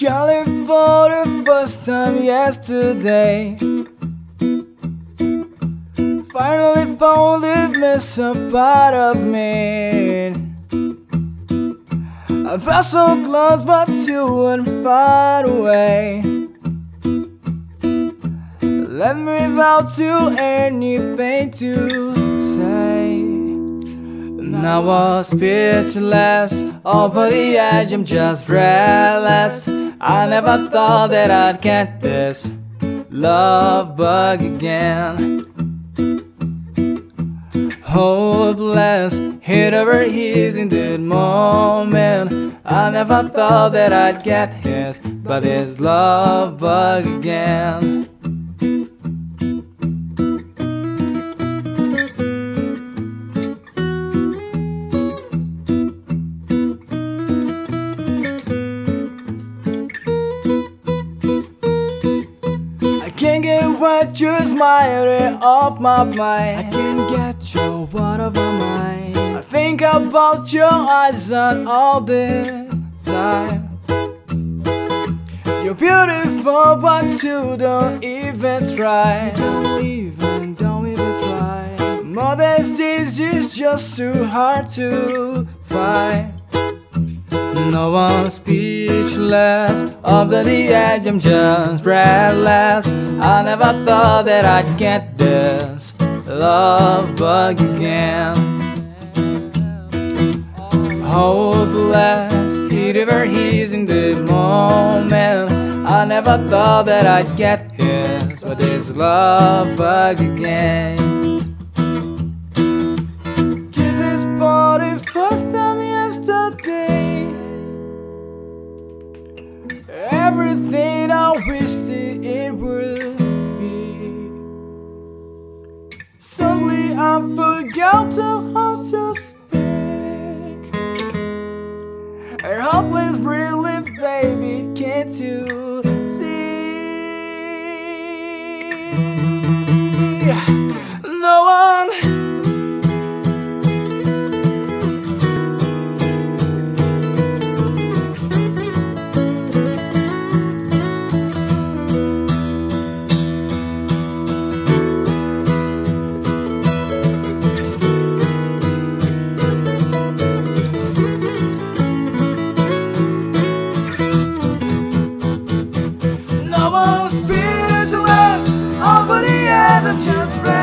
Calling for the first time yesterday. Finally found the missing part of me. I felt so close, but you went far away. Left me without you anything to say. Now I was speechless, over the edge, I'm just breathless. I never thought that I'd get this love bug again. Hopeless, hit over his in that moment. I never thought that I'd get his, but this love bug again. I can't get what you smile off my mind. I can't get you out of my mind. I think about your eyes on all the time. You're beautiful, but you don't even try. Don't even, don't even try. Modesty is just too hard to find. No one's speechless. After the edge, I'm just breathless. I never thought that I'd get this love again. Hopeless, he never he's in the moment. I never thought that I'd get his, but this love bug again. Kisses for the first time I forgot to how to speak. A hopeless, brilliant baby, can't you see? One's speechless over the end, I'm just restless.